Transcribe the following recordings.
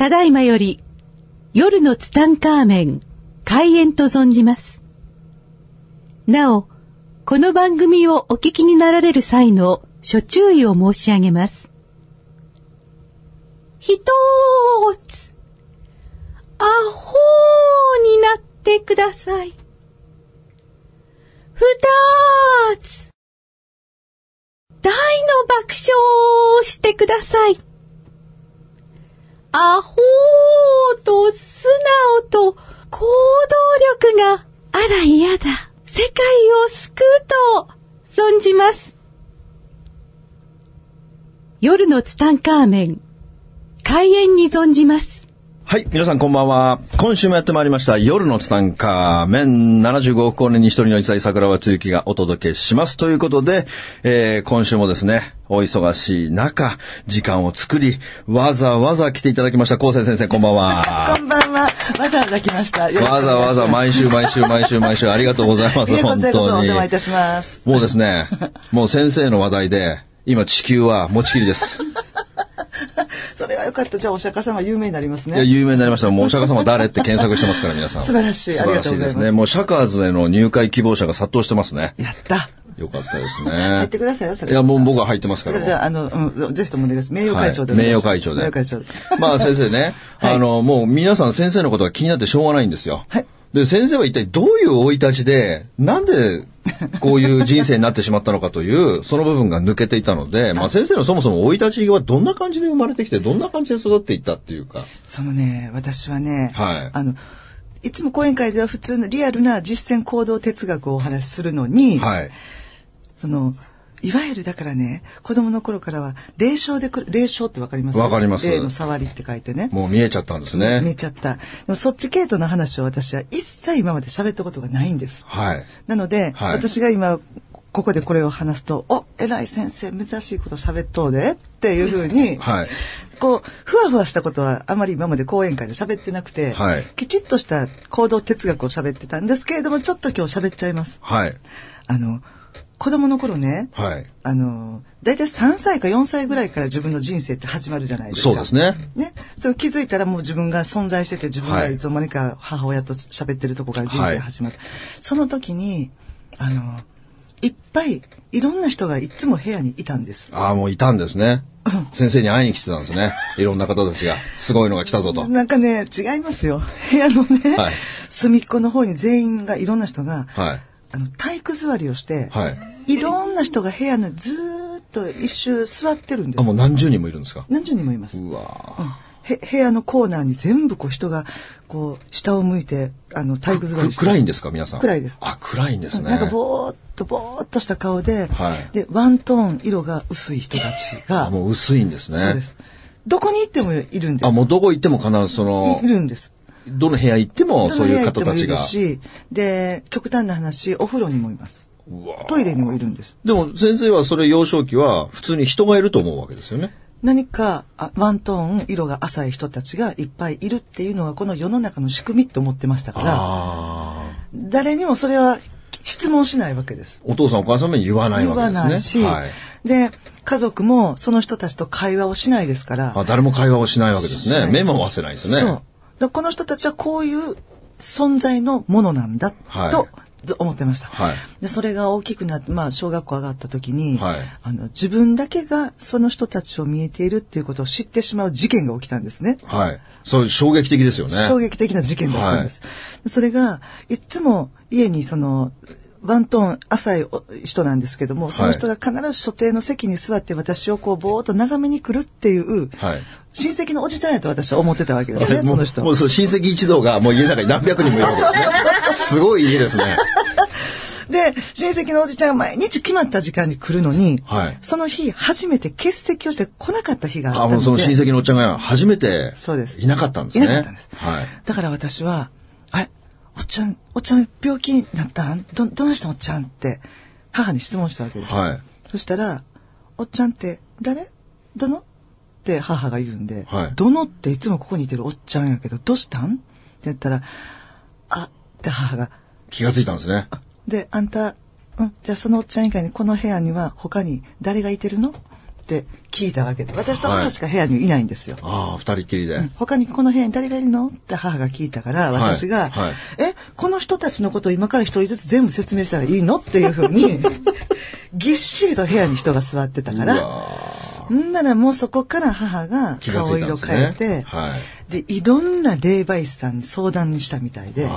ただいまより夜のツタンカーメン開演と存じます。なお、この番組をお聞きになられる際の諸注意を申し上げます。ひとーつ、アホーになってください。ふたーつ、大の爆笑をしてください。アホーと素直と行動力があら嫌だ。世界を救うと存じます。夜のツタンカーメン、開演に存じます。はい、皆さんこんばんは。今週もやってまいりました、夜のツタンカーメン75億光年に一人の一歳桜庭つゆきがお届けします。ということで、えー、今週もですね、お忙しい中、時間を作り、わざわざ来ていただきました、高専先生、こんばんは。こんばんは。わざわざ来ました。わざわざ毎週毎週毎週毎週ありがとうございます、本当に邪魔い。たします。もうですね、もう先生の話題で、今地球は持ちきりです。それはよかった。じゃあお釈迦様有名になりますいや、ね。有名になりました。もうお釈迦様誰って検索してますから、皆さん。素晴らしい素晴らしいですありがとうございまね。すもうシャカーズへの入会希望者が殺到してますね。やった。よかったです 入ねって。くださいよ、それ。いや、もう僕は入ってますから。じゃあ、あの、うん、ぜひともお願いします。名誉会長で。はい名誉会長で名誉会長で。まあ先生ね、はいあの、もう皆さん先生のことが気になってしょうがないんですよ。はいで、先生は一体どういう生い立ちで、なんでこういう人生になってしまったのかという、その部分が抜けていたので、まあ先生のそもそも生い立ちはどんな感じで生まれてきて、どんな感じで育っていったっていうか。そのね、私はね、はいあの、いつも講演会では普通のリアルな実践行動哲学をお話しするのに、はい。その、いわゆるだからね、子供の頃からは、霊障でくる、霊障ってわかります？わかります霊の触りって書いてね。もう見えちゃったんですね。見えちゃった。でもそっち系統の話を私は一切今まで喋ったことがないんです。はい。なので、はい私が今、ここでこれを話すと、お、偉い先生、珍しいこと喋っとうでっていうふうに、はい。こう、ふわふわしたことはあまり今まで講演会で喋ってなくて、はいきちっとした行動哲学を喋ってたんですけれども、ちょっと今日喋っちゃいます。はい。あの、子供の頃ね、はい。あの、だいたい3歳か4歳ぐらいから自分の人生って始まるじゃないですか。そうですね。ね。それ気づいたらもう自分が存在してて自分はいがいつの間にか母親と喋ってるとこから人生始まる。その時に、あの、いっぱいいろんな人がいつも部屋にいたんです。ああ、もういたんですね。先生に会いに来てたんですね。いろんな方たちが、すごいのが来たぞと。なんかね、違いますよ。部屋のね、はい隅っこの方に全員がいろんな人が、はい。あの体育座りをして、はい。いろんな人が部屋のずーっと一周座ってるんであ、すもう。何十人もいるんですか？何十人もいます。うわーへ部屋のコーナーに全部こう人がこう下を向いてあの体育座りくして暗いんですか皆さん？暗いですあ、暗いんですね。なんかぼーっとぼーっとした顔で、はいでワントーン色が薄い人たちがあ、もう薄いんですね。そうですどこに行ってもいるんですあ、もうどこ行っても必ずそのいい、るんですどの部屋行ってもそういう方たちが。るしで極端な話お風呂にもいますトイレにもいるんですでも先生はそれ幼少期は普通に人がいると思うわけですよね。何かあワントーン色が浅い人たちがいっぱいいるっていうのがこの世の中の仕組みって思ってましたから。誰にもそれは質問しないわけです。お父さんお母さんに言わない言わけですね。わないし、はい。で、家族もその人たちと会話をしないですから。あ、誰も会話をしないわけですね。目も合わせないですね。そう。この人たちはこういう存在のものなんだ、はいとず思ってました。はいで、それが大きくなって、まあ、小学校上がった時に、はいあの、自分だけがその人たちを見えているっていうことを知ってしまう事件が起きたんですね。はい。そう衝撃的ですよね。衝撃的な事件だったんです。それが、いつも家にその、ワントーン浅いお人なんですけども、その人が必ず所定の席に座って私をこうぼーっと眺めに来るっていう、はい。親戚のおじちゃんやと私は思ってたわけですね、もそうの人も。うそう親戚一同がもう家の中に何百人もいるわけですね。すごい家ですね。で、親戚のおじちゃんが毎日決まった時間に来るのに、はいその日初めて欠席をして来なかった日があったあ、ので。もうその親戚のおっちゃんが初めていなかったんですね。いなかったんですはい。だから私は、ちゃん、おっちゃん病気になったん？ど、どないしたんおっちゃんって、母に質問したわけです。はい。そしたら、おっちゃんって誰？どの？って母が言うんで、はい。どのっていつもここにいてるおっちゃんやけど、どうしたん？って言ったら、あ、って母が、気がついたんですね。で、あんた、うん、じゃあそのおっちゃん以外にこの部屋には他に誰がいてるの？って聞いたわけで。私と母しか部屋にいないんですよ。ああ、二人きりで。うん他にこの部屋に誰がいるのって母が聞いたから、はい私が、はいえ、この人たちのことを今から一人ずつ全部説明したらいいの？っていうふうに、ぎっしりと部屋に人が座ってたかうら、わんならもうそこから母が顔色変えて、はい。で、いろんな霊媒師さんに相談にしたみたいで。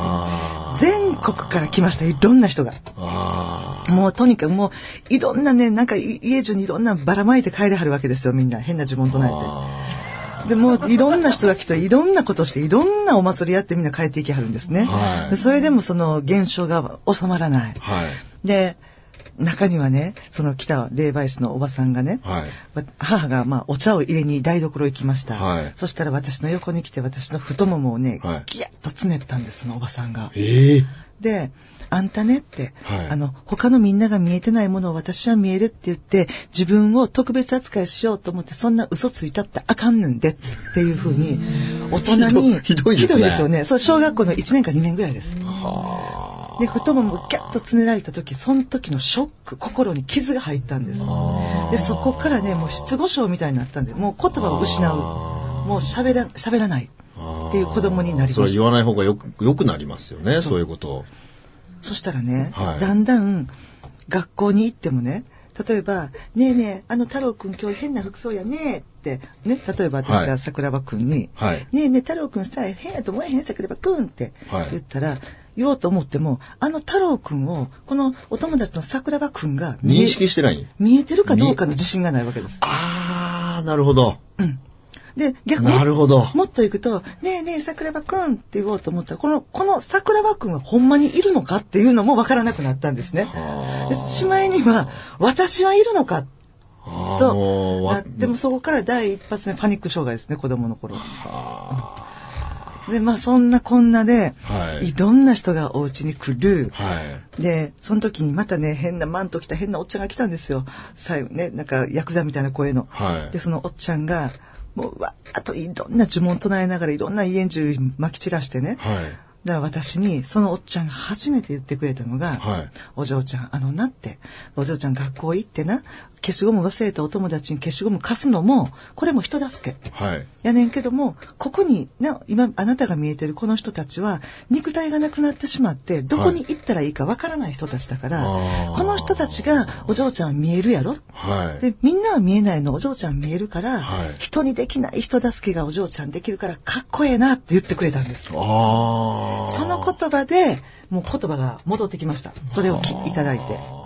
全国から来ました、いろんな人が。あもうとにかくもう、いろんなね、なんかい家中にいろんなばらまいて帰れはるわけですよ、みんな。変な呪文唱えて。あ。で、もういろんな人が来て、いろんなことして、いろんなお祭りやってみんな帰っていきはるんですね。はいでそれでもその現象が収まらない。はい。で、中にはね、その来た霊媒師のおばさんがね、はい。わ母がまあお茶を入れに台所行きました。はいそしたら私の横に来て私の太ももをね、はいギャッとつねったんです、そのおばさんが。ええ。で、あんたねって、はいあの、他のみんなが見えてないものを私は見えるって言って、自分を特別扱いしようと思って、そんな嘘ついたってあかんねんでっていうふうに、大人に、ひどいですねよね。そう、小学校の1年か2年ぐらいです。はで、太ももをギャッとつねられた時、その時のショック、心に傷が入ったんです。あ。で、そこからね、もう失語症みたいになったんで、もう言葉を失う。もう喋ら、喋らない。っていう子供になりましたそれは言わない方がよく、よくなりますよね、そういうことを。そしたらね、はいだんだん学校に行ってもね、例えば、ねえねえ、あの太郎くん今日変な服装やねって、ね、例えば私がはい桜庭くんに、はいねえねえ太郎くんさ、変やと思えへん桜庭くんってはい言ったら、言おうと思っても、あの太郎くんを、このお友達の桜庭くんが認識してない？見えてるかどうかの自信がないわけです。ああ、なるほど。で、逆に、なるほどもっと行くと、ねえねえ、桜庭くんって言おうと思ったら、この、この桜庭くんはほんまにいるのかっていうのもわからなくなったんですね。はでしまいには、私はいるのかとうわなってもそこから第一発目パニック障害ですね、子供の頃。で、まあそんなこんなで、はいいろんな人がお家に来る。はい。で、その時にまたね、変なマント着た変なおっちゃんが来たんですよ。最後ね、なんかヤクザみたいな声の。はいで、そのおっちゃんが、もう、うわあといろんな呪文唱えながらいろんな家中撒き散らしてね。はい。だから私に、そのおっちゃんが初めて言ってくれたのが、はいお嬢ちゃん、あのなって、お嬢ちゃん学校行ってな、消しゴム忘れたお友達に消しゴム貸すのも、これも人助け。はい。やねんけども、ここに、な、今、あなたが見えてるこの人たちは、肉体がなくなってしまって、どこに行ったらいいかわからない人たちだから、あーこの人たちが、お嬢ちゃんは見えるやろはい。で、みんなは見えないの、お嬢ちゃん見えるから、はい人にできない人助けがお嬢ちゃんできるから、かっこええなって言ってくれたんです。ああ。その言葉で、もう言葉が戻ってきました。それをきいただいて。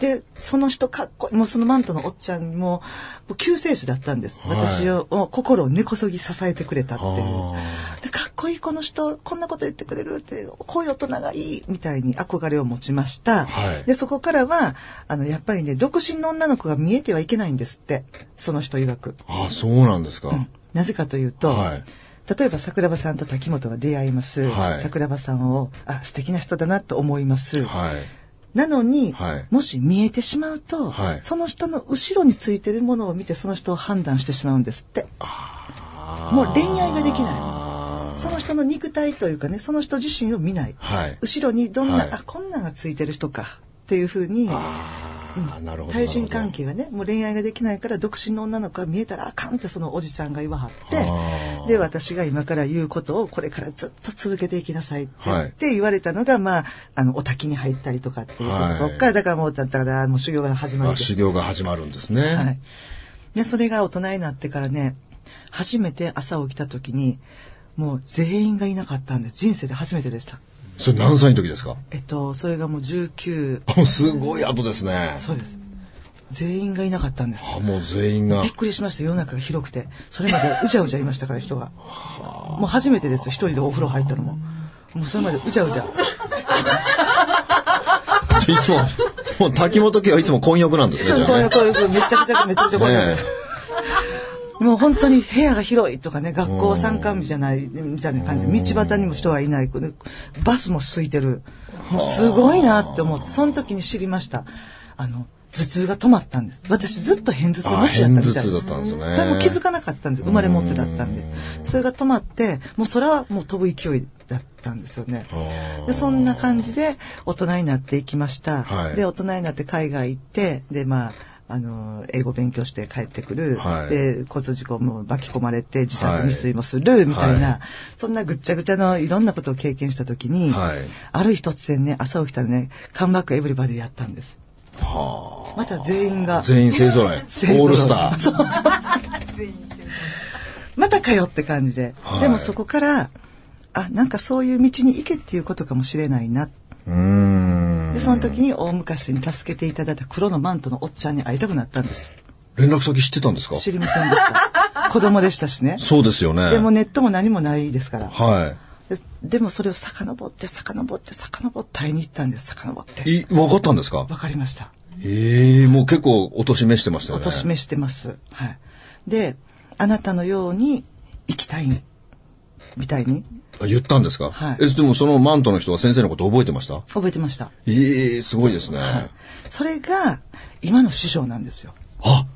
で、その人かっこいい、もうそのマントのおっちゃんも、もう救世主だったんです。はい私を、お心を根こそぎ支えてくれたっていうあ。で、かっこいいこの人、こんなこと言ってくれるって、こういう大人がいい、みたいに憧れを持ちました。はいで、そこからは、あの、やっぱりね、独身の女の子が見えてはいけないんですって。その人曰く。あ、そうなんですか。うんなぜかというと、はい例えば桜庭さんと滝本が出会います。はい桜庭さんを、あ、素敵な人だなと思います。はい。なのに、はいもし見えてしまうと、はいその人の後ろについてるものを見てその人を判断してしまうんですって。もう恋愛ができないその人の肉体というかね、その人自身を見ない。はい。後ろにどんな、はいあ、こんなんがついてる人かっていうふうに。対人関係。係がね、もう恋愛ができないから独身の女の子が見えたらあかんってそのおじさんが言わはってで、私が今から言うことをこれからずっと続けていきなさいって言はいって言われたのが、まあ、あの、お滝に入ったりとかっていうこと、はいそっからだからもう、だったらもう修行が始まるんですあ修行が始まるんですね。はい。で、それが大人になってからね、初めて朝起きた時に、もう全員がいなかったんです。人生で初めてでした。それ何歳の時ですか？えっと、それがもう19、あもうすごい後ですね。そうです。全員がいなかったんです。あもう全員がびっ。くりしました。世の中が広くて。それまでうじゃうじゃいましたから、人が。もう初めてですよ。一人でお風呂入ったのも。もうそれまでうじゃうじゃ。いつも、もう滝本家はいつも混浴なんですね。そうこういう、じゃあねこういう、めちゃくちゃ、めちゃくちゃこういう。ねもう本当に部屋が広いとかね、学校参観日じゃない、みたいな感じで、道端にも人がいない、バスも空いてる。もうすごいなって思って、その時に知りました。あの、頭痛が止まったんです。私ずっと偏頭痛持ちやったみたいです。あ偏頭痛だったんですねそれも気づかなかったんです。生まれ持ってだったんで。それが止まって、もうそれはもう飛ぶ勢いだったんですよね。でそんな感じで大人になっていきました。はいで、大人になって海外行って、で、まあ、あの、英語勉強して帰ってくる。はいで、交通事故も巻き込まれて自殺未遂もする、みたいな、はいそんなぐっちゃぐちゃのいろんなことを経験した時に、はいある日突然ね、朝起きたらね、カムバックエブリバディやったんです。はまた全員が。全員勢ぞろ い。オールスター。そうそうそう。またかよって感じで。はいでもそこから、あ、なんかそういう道に行けっていうことかもしれないな。うーん。で、その時に大昔に助けていただいた黒のマントのおっちゃんに会いたくなったんです。連絡先知ってたんですか？知りませんでした。子供でしたしね。そうですよね。でもネットも何もないですから。はででもそれを遡って遡って遡って会いに行ったんです。遡って。い。い、分かったんですか？わかりました。ええもう結構お年めしてましたよね。お年めしてます。はい。で、あなたのように生きたいみたいにあ言ったんですか？はいえ、でもそのマントの人は先生のこと覚えてました？覚えてました。ええすごいですね。それが今の師匠なんですよ。あ、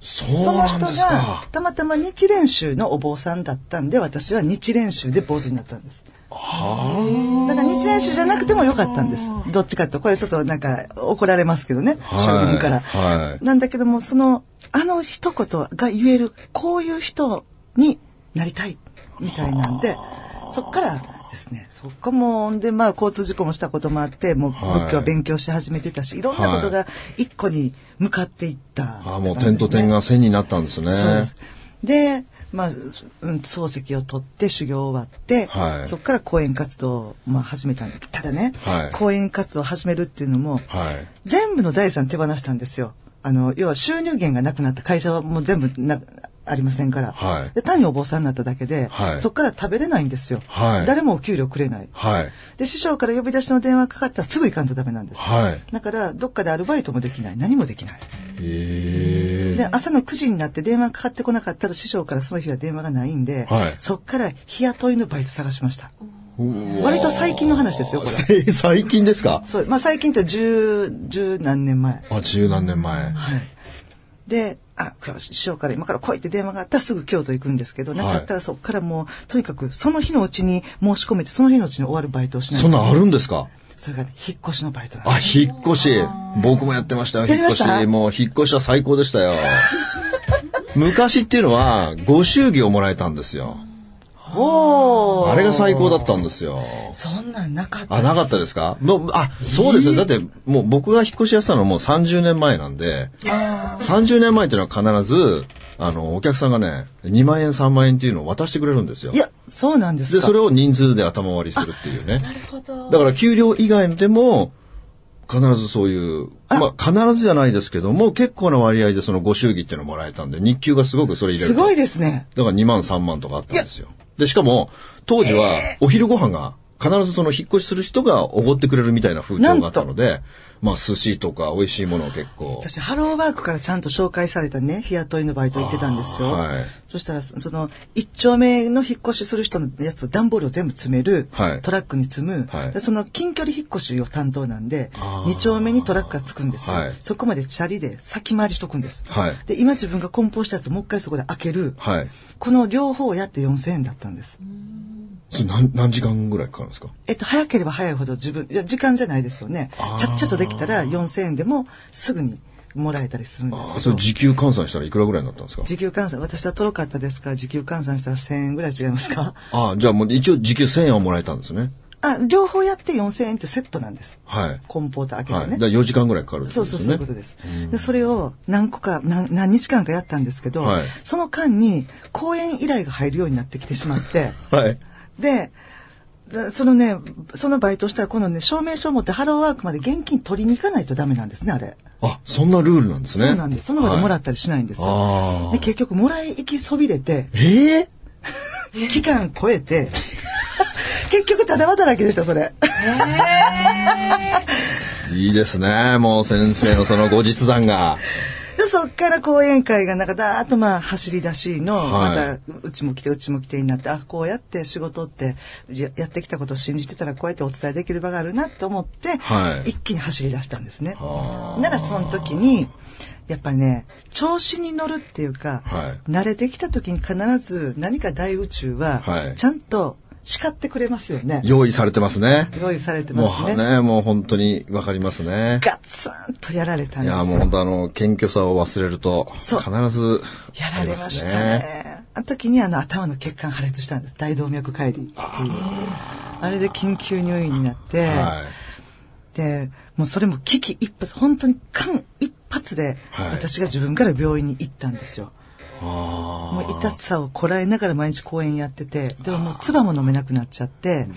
そうそのなん人がですか。たまたま日蓮宗のお坊さんだったんで私は日蓮宗で坊主になったんです。だから日蓮宗じゃなくてもよかったんです。どっちかとこれちょっとなんか怒られますけどね、はい将軍から。はいなんだけどもそのあの一言が言えるこういう人になりたいみたいなんでそっからですねそっかもんでまあ交通事故もしたこともあってもうはい仏教を勉強し始めてたし、い、ろんなことが一個に向かっていった、あもう点と点が線になったんですね。そうです。で、まあ、うん漱石を取って修行終わって、はいそこから講演活動を、まあ、始めたんだただね、はい講演活動を始めるっていうのも、はい。全部の財産手放したんですよ。あの、要は収入源がなくなった会社はもう全部な、ありませんから。はいで、単にお坊さんになっただけで、はいそこから食べれないんですよ。はい誰もお給料くれない。はい。で、師匠から呼び出しの電話かかったらすぐ行かんとダメなんです。はい。だから、どっかでアルバイトもできない。何もできない。ええで、朝の9時になって電話かかってこなかったら師匠からその日は電話がないんで、はいそっから日雇いのバイト探しました。割と最近の話ですよ、これ。せ最近ですか？そう、まあ最近って十、十何年前。あ、十何年前。はい。で、あ、今日師匠から今から来いって電話があったらすぐ京都行くんですけど、なかったらそっからもう、とにかくその日のうちに申し込めて、その日のうちに終わるバイトをしないとそんなんあるんですか？それが、引っ越しのバイトなんですあ、引っ越し。僕もやってましたよ、引っ越し。もう、引っ越しは最高でしたよ。昔っていうのは、ご祝儀をもらえたんですよ。あれが最高だったんですよ。そんなんなかったあ、なかったですか？もう、あ、そうですよ。だって、もう僕が引っ越しやってたのはもう30年前なんで、30年前っていうのは必ず、あの、お客さんがね、2万円、3万円っていうのを渡してくれるんですよい。や、そうなんですか。で、それを人数で頭割りするっていうね。なるほど。だから給料以外でも、必ずそういう、まあ必ずじゃないですけども、結構な割合でそのご祝儀っていうのをもらえたんで、日給がすごくそれ入れると。すごいですね。だから2万3万とかあったんですよ。で、しかも、当時はお昼ご飯が必ずその引っ越しする人がおごってくれるみたいな風潮があったので、まあ寿司とか美味しいものを結構。私、ハローワークからちゃんと紹介されたね、日雇いのバイト行ってたんですよ。はいそしたら、その、一丁目の引っ越しする人のやつを段ボールを全部詰める、はいトラックに積む、はいでその近距離引っ越しを担当なんで二丁目にトラックがつくんですよ。はいそこまでチャリで先回りしとくんです。はいで、今自分が梱包したやつをもう一回そこで開ける。はい。この両方をやって4000円だったんです。それ何何時間ぐらいかかるんですか？えっと、早ければ早いほど自分、いや、時間じゃないですよねあー。ちゃっちゃとできたら4000円でもすぐにもらえたりするんですあけど。それ時給換算したらいくらぐらいになったんですか？時給換算、私はトロかったですか？ら、時給換算したら1000円ぐらい違いますか？あじゃあもう一応時給1000円はもらえたんですね。あ、両方やって4000円ってセットなんです。はい。梱包と開けはい。てね。だから4時間ぐらいかかるってそうそう。そういうことです。で、それを何個か、何何日間かやったんですけど、はいその間に講演依頼が入るようになってきてしまって、はい。で、だそのね、そのバイトしたら、このね、証明書を持ってハローワークまで現金取りに行かないとダメなんですね、あれ。あ、そんなルールなんですね。そうなんです。その場でもらっったりしないんですよ。ああ。で、結局、もらい行きそびれて、ええ 期間超えて、結局、ただ働きでした、それ。いいですね。もう先生のその後日談が。で、そっから講演会がなんかだーっとまあ走り出しの、はい。またうちも来てうちも来てになって、あ、こうやって仕事ってややってきたことを信じてたらこうやってお伝えできる場があるなと思って、はい。一気に走り出したんですね。ならその時に、やっぱね、調子に乗るっていうか、はい。慣れてきた時に必ず何か大宇宙ははい、ちゃんと叱ってくれますよね。用意されてますね。用意されてもますね。うね、もう本当にわかりますね。ガツンとやられたんいや、ですよ。もう本当あの、謙虚さを忘れると、必ずやられますしたね。ね。あの時にあの頭の血管破裂したんです。大動脈解離っていう。あれで緊急入院になって、はで、もうそれも危機一髪、本当に間一髪で、はい私が自分から病院に行ったんですよ。い。あもう痛さをこらえながら毎日公演やってて、でももう唾も飲めなくなっちゃって、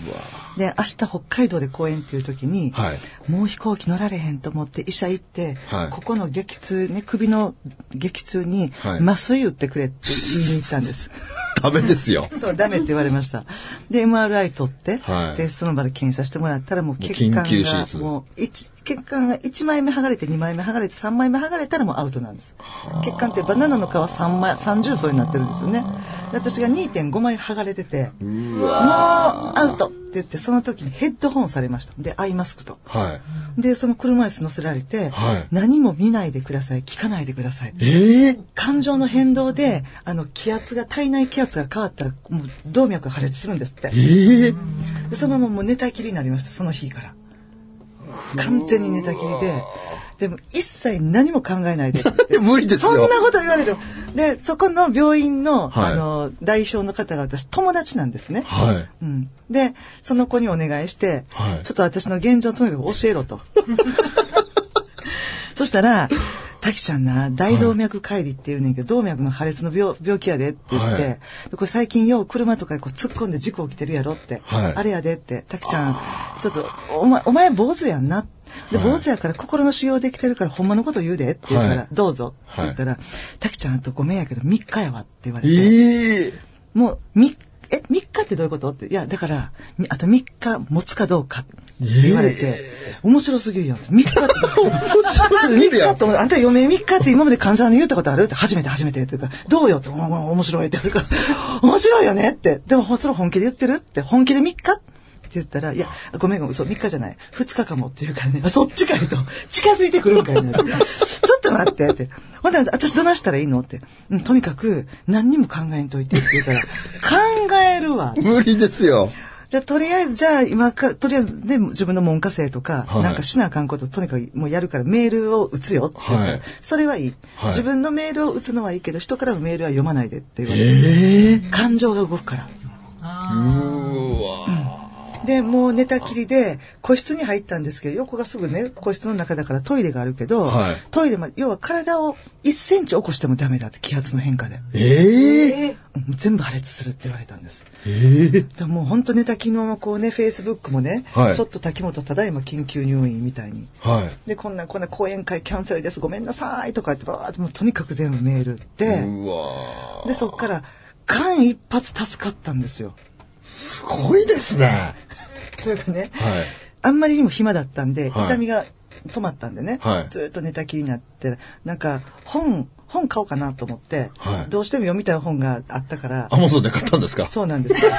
で、明日北海道で公演っていう時に、はい。もう飛行機乗られへんと思って医者行って、はい。ここの激痛ね、首の激痛にはい。麻酔打ってくれって言いに行ったんです。ダメですよ。そう、ダメって言われました。で、MRI 取って、はい。で、その場で検査してもらったら、もう血管が、もう、一血管が1枚目剥がれて、2枚目剥がれて、3枚目剥がれたらもうアウトなんです。血管ってバナナの皮3枚、30層になってるんですよね。で私が2.5枚剥がれてて、もうアウトって言って、その時にヘッドホンされました。で、アイマスクと。はい。で、その車椅子乗せられて、はい何も見ないでください、聞かないでください。ええ感情の変動で、あの、気圧が、体内気圧が変わったら、もう動脈が破裂するんですって。ええでそのままもう寝たきりになりました、その日から。完全に寝たきりで、でも一切何も考えないで。無理ですそんなよ。こと言われても。で、そこの病院の、はいあの、代表の方が私、友達なんですね。はい。うん。で、その子にお願いして、はいちょっと私の現状とにかく教えろと。そしたら、滝ちゃんな、大動脈解離っていうねんけど、動脈の破裂の病病気やでって言って、はい。でこれ最近よう車とかにこう突っ込んで事故起きてるやろって、はい。あれやでって、滝ちゃん、ちょっと、お前、お前坊主やんな。で、はい。坊主やから心の腫瘍できてるからほんまのこと言うでって言うから、はい。どうぞって言ったら、滝ちゃんあとごめんやけど3日やわって言われて。ええもう、み、え、3日ってどういうこと？って。いや、だから、みあと3日持つかどうかって言われて、面白すぎるよって。3日って。面白すぎるやん3日って、あんた余命3日って今まで患者さんに言ったことある？って、初めて初めてってから、どうよって、おお面白いって 面白いよねって。でも、それ本気で言ってるって、本気で3日って言ったら、いや、ごめんごめん、そう、3日じゃない。2日かもって言うからね、あそっちかいと、近づいてくるんかいね。ちょっと待ってって。ほんで、私どないしたらいいのって。うん、とにかく、何にも考えんといてって言うから、考えるわ。無理ですよ。じゃあ、とりあえず、じゃあ、今から、とりあえず、ね、自分の門下生とか、はいなんかしなあかんこと、とにかくもうやるからメールを打つよって言ったら、はいそれはいい,、はい自分のメールを打つのはいいけど、人からのメールは読まないでって言われて、ええ感情が動くから。うわ。で、もう寝たきりで、個室に入ったんですけど、横がすぐね、個室の中だからトイレがあるけど、はいトイレも、要は体を1センチ起こしてもダメだって、気圧の変化で。ええうん全部破裂するって言われたんです。ええでもう本当寝たきのままこうね、フェイスブックもね、はいちょっと滝本ただいま緊急入院みたいに。はい。で、こんな、こんな講演会キャンセルです。ごめんなさいとか言って、ばーってもうとにかく全部メールって、うわで、そっから、間一髪助かったんですよ。すごいですね。はそれがね、い。あんまりにも暇だったんで、はい痛みが止まったんでね、はいずーっと寝たきりになって、なんか本、本買おうかなと思って、はいどうしても読みたい本があったからア、マゾンで買ったんですか？そうなんですよ。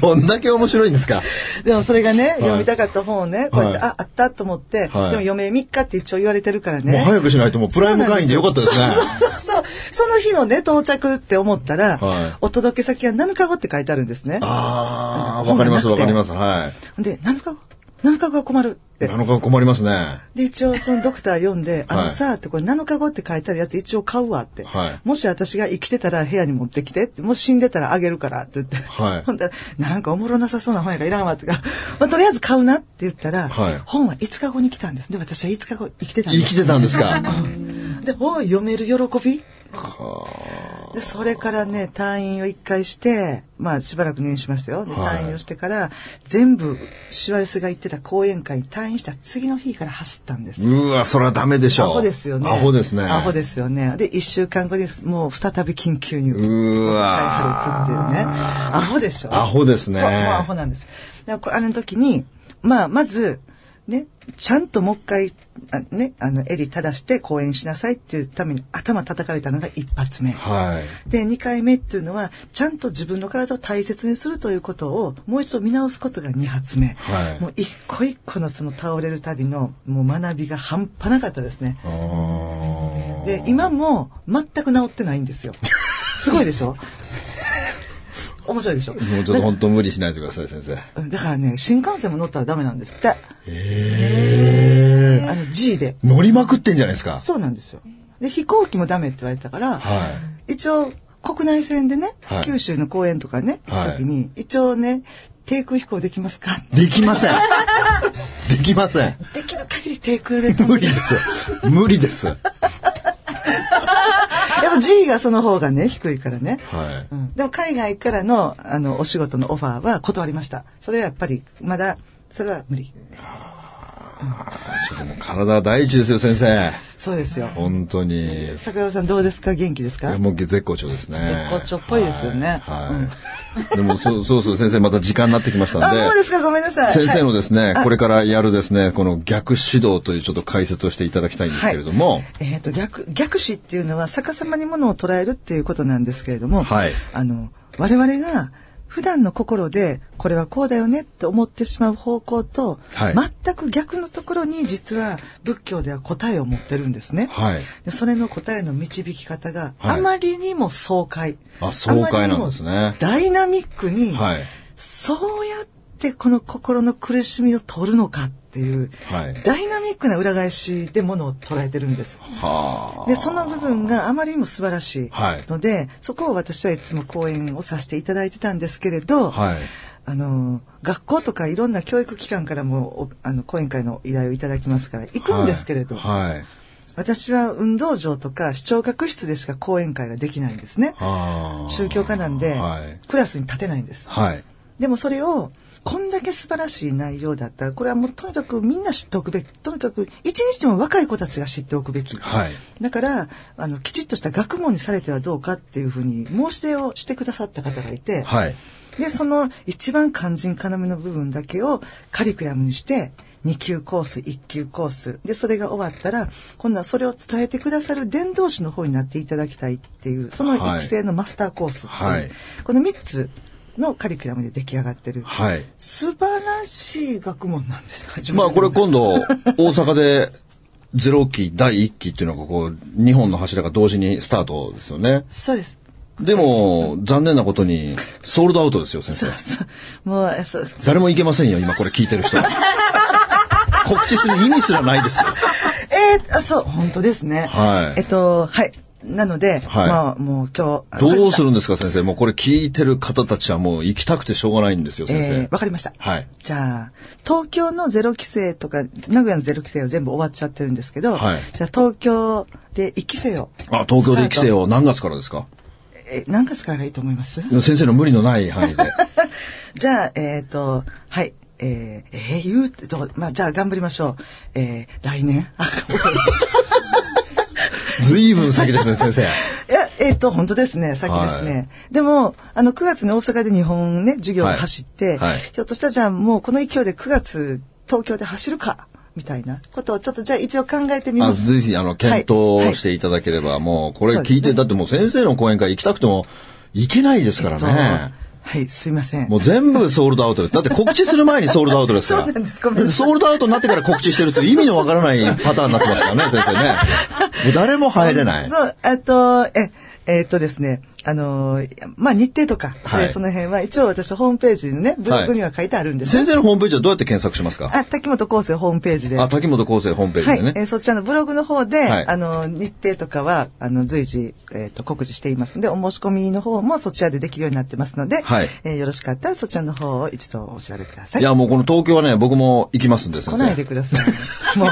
どんだけ面白いんですか？でもそれがね、読みたかった本をね、こうやって、はいあ、あったと思って、でも余命3日って一応言われてるからね。もう早くしないともうプライム会員でよかったですね。そうそうそう。その日のね、到着って思ったら、はいお届け先は7日後って書いてあるんですね。ああ、わかりますわかります。はで、7日後 ?7 日後は困るっい。て。7日困りますね。で、一応そのドクター読んで、あはいのさ、ってこれ7日後って書いてあるやつ一応買うわって。はいもし私が生きてたら部屋に持ってきてって、もし死んでたらあげるからって言って。はいほんだら、なんかおもろなさそうな本やからいらんわってか、まあ、とりあえず買うなって言ったら、はい本は5日後に来たんです。で、私は5日後生きてたんです。生きてたんですか で、本を読める喜びで、それからね、退院を一回して、まあしばらく入院しましたよ。ではい退院をしてから、全部、しわ寄せが行ってた講演会に退院した次の日から走ったんです。うわ、それはダメでしょ。アホですよね。アホですね。アホですよね。で、一週間後にもう再び緊急入院。うわ破裂っていうね。アホでしょアホですねそう、もうアホなんです。あの時に、まあ、まず、ね、ちゃんともう一回、あね、あの、襟正して講演しなさいっていうために頭叩かれたのが一発目。はい。で、二回目っていうのは、ちゃんと自分の体を大切にするということを、もう一度見直すことが二発目。はいもう一個一個のその倒れる旅の、もう学びが半端なかったですね。で、今も全く治ってないんですよ。すごいでしょ？面白いでしょもうちょっと本当無理しないでください、先生。だだからね、新幹線も乗ったらダメなんですって。えあの G で。乗りまくってんじゃないですか。そうなんですよ。で、飛行機もダメって言われたから、は一応、国内線でね、はい九州の公園とかね、行くときに、一応ね、低空飛行できますか？い。できません。できません。できる限り低空で無理です。無理です。はやっぱ G がその方がね、低いからね。い。うん、でも海外からのあのお仕事のオファーは断りました。それはやっぱりまだそれは無理。ちょっともう体第一ですよ、先生。そうですよ。本当に。い桜庭さんどうですか？元気ですか？やもう絶好調ですね。絶好調っぽいですよねはい。はいでも、そうそうそう、先生、また時間になってきましたあ、んで。そうですかごめんなさい。先生のですね、はいこれからやるですね、この逆指導というちょっと解説をしていただきたいんですけれども、えっ、と逆逆視っていうのは逆さまにものを捉えるっていうことなんですけれども、はいあの我々が普段の心でこれはこうだよねって思ってしまう方向と、はい全く逆のところに実は仏教では答えを持ってるんですね。はい。でそれの答えの導き方がはいあまりにも爽快。あ爽快なんですねあまりにもダイナミックに、はい。そうやってこの心の苦しみを取るのかっていう、はい。ダイナミックな裏返しでものを捉えてるんです。はあ。で、その部分があまりにも素晴らしいはいので、そこを私はいつも講演をさせていただいてたんですけれど、はい。あの、学校とかいろんな教育機関からも、おあの、講演会の依頼をいただきますから、行くんですけれど、はい。私は運動場とか視聴覚室でしか講演会ができないんですね。宗教家なんで、はい。クラスに立てないんです。はい。でもそれを、こんだけ素晴らしい内容だったら、これはもうとにかくみんな知っておくべき。とにかく、一日でも若い子たちが知っておくべき。はい。だから、あの、きちっとした学問にされてはどうかっていうふうに申し出をしてくださった方がいて、はい。で、その一番肝心要の部分だけをカリキュラムにして、2級コース、1級コース。で、それが終わったら、今度はそれを伝えてくださる伝道師の方になっていただきたいっていう、その育成のマスターコースっていう、はいこの3つのカリキュラムで出来上がってる。はい。素晴らしい学問なんですよ。まあこれ今度、大阪でゼロ期、第一期っていうのがこう、2本の柱が同時にスタートですよね。そうです。でも、残念なことに、ソールドアウトですよ、先生。そうそう。もう、そう誰もいけませんよ、今これ聞いてる人。告知する意味すらないですよ。えー、あ、そう、本当ですね。はいえっと、はい。なので、はいまあ、もう今日。どうするるんですか、先生。もうこれ聞いてる方たちはもう行きたくてしょうがないんですよ、先生。えーわかりました。はい。じゃあ、東京のゼロ規制とか、名古屋のゼロ規制は全部終わっちゃってるんですけど、はいじゃあ東京で一期生を。あ、東京で一期生を何月からですか？え、何月からがいいと思います？先生の無理のない範囲で。じゃあ、えっ、と、はい。えー、えー、言うと、まあ、じゃあ頑張りましょう。えー、来年？あ、遅い。ずいぶん先ですね、先生。いや、えっ、と、本当ですね、先ですね。でも、あの、9月に大阪で日本ね、授業が走って、はいはいひょっとしたらじゃあもうこの勢いで9月、東京で走るか、みたいなことをちょっとじゃあ一応考えてみあ、ます。ぜひ、あの、検討していただければ、もう、これ聞いて、だってもう先生の講演会行きたくても、行けないですからね。はい、すいません。もう全部ソールドアウトです。だって告知する前にソールドアウトですから。そうなんですごめんなさいソールドアウトになってから告知してるって意味のわからないパターンになってますからね、先生ね。もう誰も入れない。そう、あと、え、えーっとですね、あのーまあ、日程とか、はいえーその辺は一応私ホームページにね、ブログには書いてあるんです、先生のホームページはどうやって検索しますか？あ、滝本康生ホームページで。あ、滝本厚生ホームページはい、でね。えーそちらのブログの方で、はいあの、日程とかは、あの、随時、えっ、と、告示していますので、お申し込みの方もそちらでできるようになってますので、はいえーよろしかったらそちらの方を一度お調べください。いや、もうこの東京はね、僕も行きますんで、先生。来ないでください。もう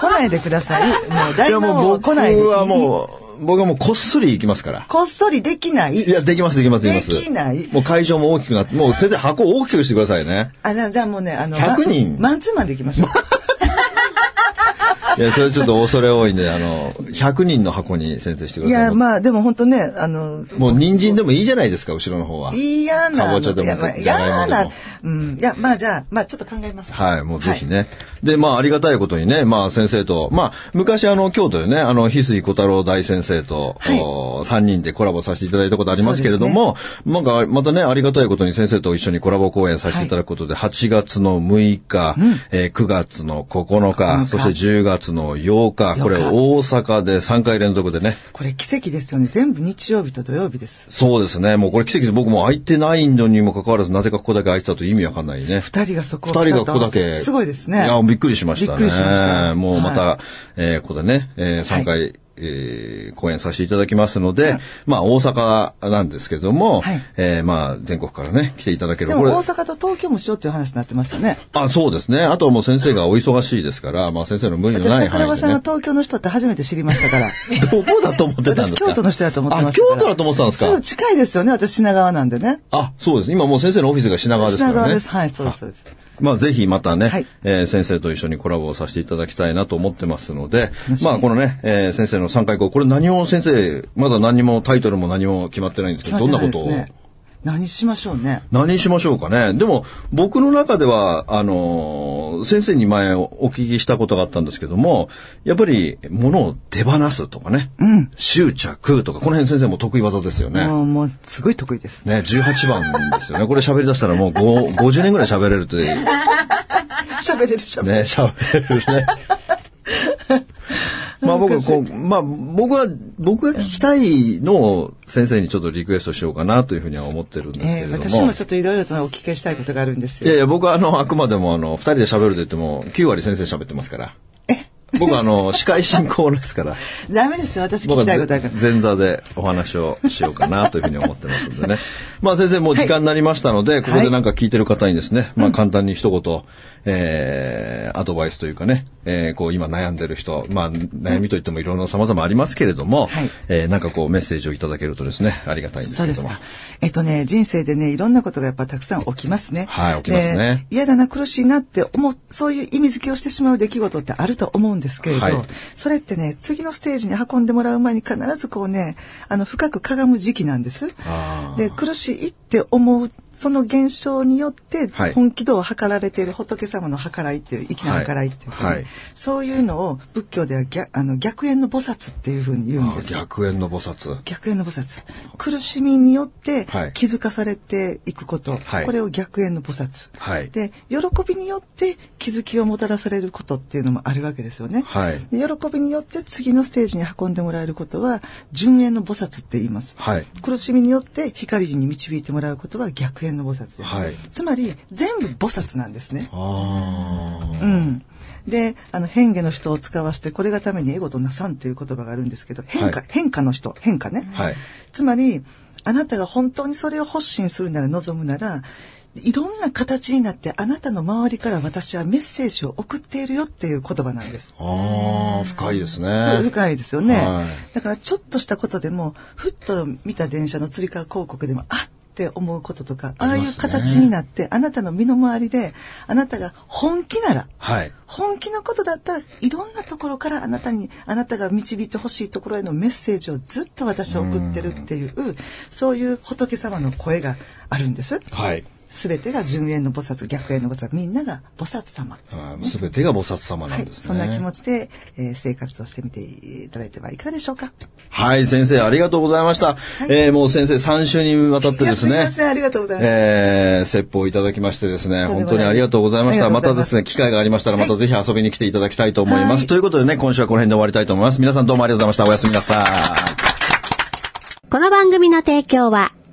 来ないでください。もう、い大や、もう僕も来ないで。はもう、僕はもうこっそり行きますから。こっそりできない？いや、できます、できます、できます。できない？もう会場も大きくなって、もう先生箱を大きくしてくださいね。あ、じゃあじゃあもうね、あの、100人マンマンツーマンで行きましょう。いや、それちょっと恐れ多いんで、あの、100人の箱に先生してください。いや、まあ、でも本当ね、あの、もう人参でもいいじゃないですか、後ろの方は。嫌な。かぼちゃでもいや、まあ。うん。いや、まあ、じゃあ、まあ、ちょっと考えます。はい、もうぜひね。で、まあ、ありがたいことにね、まあ、先生と、まあ、昔あの、京都でね、あの、翡翠小太郎大先生と、はいお3人でコラボさせていただいたことありますけれども、なんか、またね、ありがたいことに先生と一緒にコラボ公演させていただくことで、8月の6日、えー9月の9日、9日そして10月の8日、これ8日大阪で3回連続でね、これ奇跡ですよね。全部日曜日と土曜日です。そうですね。もうこれ奇跡で僕も空いてないのにもかかわらず、なぜかここだけ空いてたと意味わかんないね。二人がそこ二人がここだけ。すごいですね。いや、びっくりしましたね。びっくりしましたもうまた、はえーここでね、えー3回、えー講演させていただきますので、まあ大阪なんですけども、はいえーまあ全国からね、来ていただけれでも大阪と東京もしようっていう話になってましたね。あ、そうですね。あとはもう先生がお忙しいですから、まあ先生の無理の私、ない桜庭さんが。東京の人って初めて知りましたから。どこだと思ってたんです私、か京都の人だと思ってました。京都だと思ってたんですか？そう、近いですよね。私、品川なんでね。あ、そうです。今もう先生のオフィスが品川ですからね。品川です。はい、そうです、そうです。まあぜひまたね、はい。えー先生と一緒にコラボをさせていただきたいなと思ってますので、まあこのね、えー先生の3回校、これ何を先生、まだ何もタイトルも何も決まってないんですけど、どんなことを？何しましょうね？何しましょうかね？でも僕の中では、あのー先生に前お聞きしたことがあったんですけども、やっぱり物を手放すとかね、うん。執着とか、この辺先生も得意技ですよね。もう、もう、すごい得意です。ね、18番ですよね。これ喋り出したらもう5 50年ぐらい喋れるという。喋れる、喋れる。ね、喋れるね。まあ僕、こう、まあ僕は、僕が聞きたいのを先生にちょっとリクエストしようかなというふうには思ってるんですけえれども。ー私もちょっといろいろとお聞きしたいことがあるんですよ。いやいや、僕はあの、あくまでもあの、二人で喋ると言っても、9割先生喋ってますから。僕はあの、司会進行ですから。ダメですよ、私聞きたいことあるから。前座でお話をしようかなというふうに思ってますんでね。まあ先生もう時間になりましたので、ここでなんか聞いてる方にですね、まあ簡単に一言、えー、アドバイスというかね、えー、こう今悩んでる人、まあ悩みといってもいろいろ様々ありますけれども、はいえー、なんかこうメッセージをいただけるとですね、ありがたいんですけれども。そうですか。えっとね、人生でね、いろんなことがやっぱたくさん起きますね。はい起きますねで嫌だな、苦しいなって思う、そういう意味付けをしてしまう出来事ってあると思うんですけれど、はいそれってね、次のステージに運んでもらう前に必ずこうね、あの、深くかがむ時期なんです。で、苦しいって思う、その現象によってはい、本気度を図られている仏様の計らいっていう、粋な計らいっていうかね、はい。はい。そういうのを仏教では逆あの逆縁の菩薩っていうふうに言うんです。よ。逆縁の菩薩。逆縁の菩薩。苦しみによってはい。気づかされていくこと、はい。これを逆縁の菩薩、はい。で喜びによって気づきをもたらされることっていうのもあるわけですよね、はい。で喜びによって次のステージに運んでもらえることは順縁の菩薩って言います、はい。苦しみによって光に導いてもらうことは逆縁の菩薩です、はい。つまり全部菩薩なんですね。うん。で、あの、変化の人を使わして、これがためにエゴとなさんという言葉があるんですけど、変化、はい。変化の人、変化ね。はい。つまり、あなたが本当にそれを発信するなら、望むなら、いろんな形になって、あなたの周りから私はメッセージを送っているよっていう言葉なんです。あー、深いですね。深いですよね、はい。だからちょっとしたことでもふっと見た電車のつり革広告でもあって思うこととかああいう形になってあなたの身の回りであなたが本気ならはい。本気のことだったらいろんなところからあなたにあなたが導いてほしいところへのメッセージをずっと私は送ってるっていうそういう仏様の声があるんです。はい。すべてが順縁の菩薩逆縁の菩薩みんなが菩薩様。すべてが菩薩様なはい、んですね。そんな気持ちで、えー生活をしてみていただいてはいかがでしょうか。はい、先生、ありがとうございました。えーもう先生、3週にわたってですねいやすいま。せん、ありがとうございます。えー、説法いただきましてですね、本当にありがとうございました。またですね、機会がありましたら、またぜひ遊びに来ていただきたいと思います。はいということでね、今週はこの辺で終わりたいと思います。皆さんどうもありがとうございました。おやすみなさい。この番組の提供は、